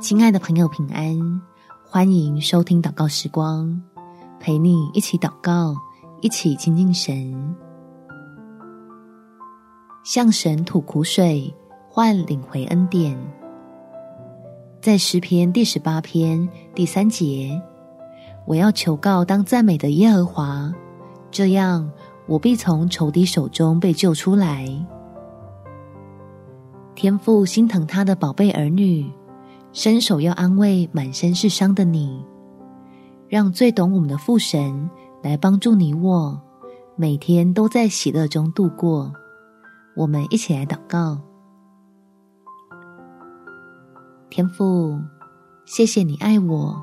亲爱的朋友，平安！欢迎收听祷告时光，陪你一起祷告，一起亲近神，向神吐苦水，换领回恩典。在诗篇第十八篇第三节，我要求告当赞美的耶和华，这样我必从仇敌手中被救出来。天父心疼他的宝贝儿女。伸手要安慰满身是伤的你，让最懂我们的父神来帮助你我，每天都在喜乐中度过。我们一起来祷告：天父，谢谢你爱我，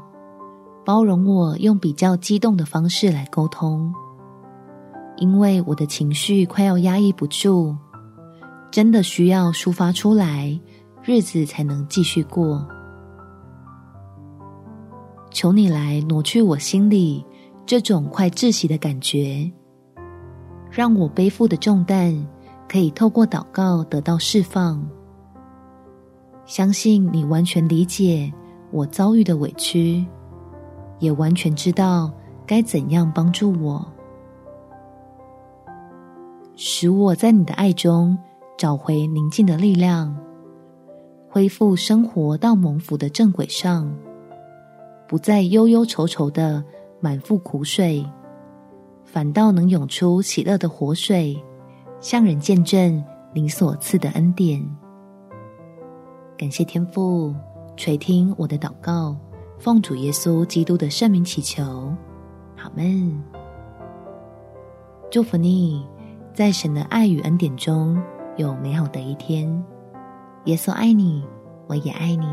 包容我，用比较激动的方式来沟通，因为我的情绪快要压抑不住，真的需要抒发出来，日子才能继续过。求你来挪去我心里这种快窒息的感觉，让我背负的重担可以透过祷告得到释放。相信你完全理解我遭遇的委屈，也完全知道该怎样帮助我，使我在你的爱中找回宁静的力量，恢复生活到蒙福的正轨上。不再忧忧愁愁的满腹苦水，反倒能涌出喜乐的活水，向人见证你所赐的恩典。感谢天父垂听我的祷告，奉主耶稣基督的圣名祈求，阿们。祝福你，在神的爱与恩典中有美好的一天。耶稣爱你，我也爱你。